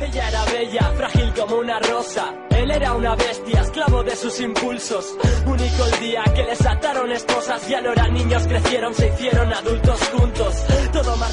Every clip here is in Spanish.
Ella era bella, frágil como una rosa. Él era una bestia, esclavo de sus impulsos. Único el día que les ataron esposas. Ya no eran niños, crecieron, se hicieron adultos juntos. Todo bien.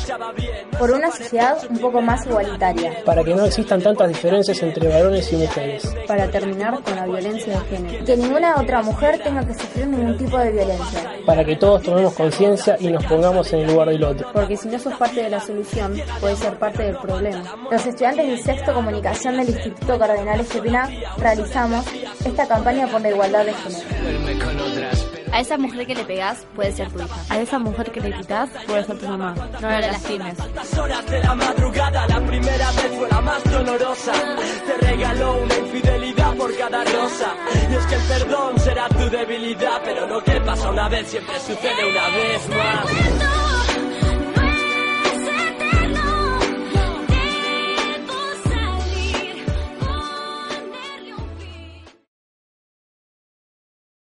Por una sociedad un poco más igualitaria. Para que no existan tantas diferencias entre varones y mujeres. Para terminar con la violencia de género. Que ninguna otra mujer tenga que sufrir ningún tipo de violencia. Para que todos tomemos conciencia y nos pongamos en el lugar del otro. Porque si no sos parte de la solución, puedes ser parte del problema. Los estudiantes del sexto comunicación del Instituto Cardenal Estepina realizamos esta campaña por la igualdad de género. A esa mujer que le pegás puede ser tu hija. A esa mujer que le quitas puede ser tu mamá. No la lastimes. Las horas de la madrugada, la primera vez fue la más dolorosa. Te regaló una infidelidad por cada rosa. Y es que el perdón será tu debilidad, pero lo que pasa una vez siempre sucede una vez más.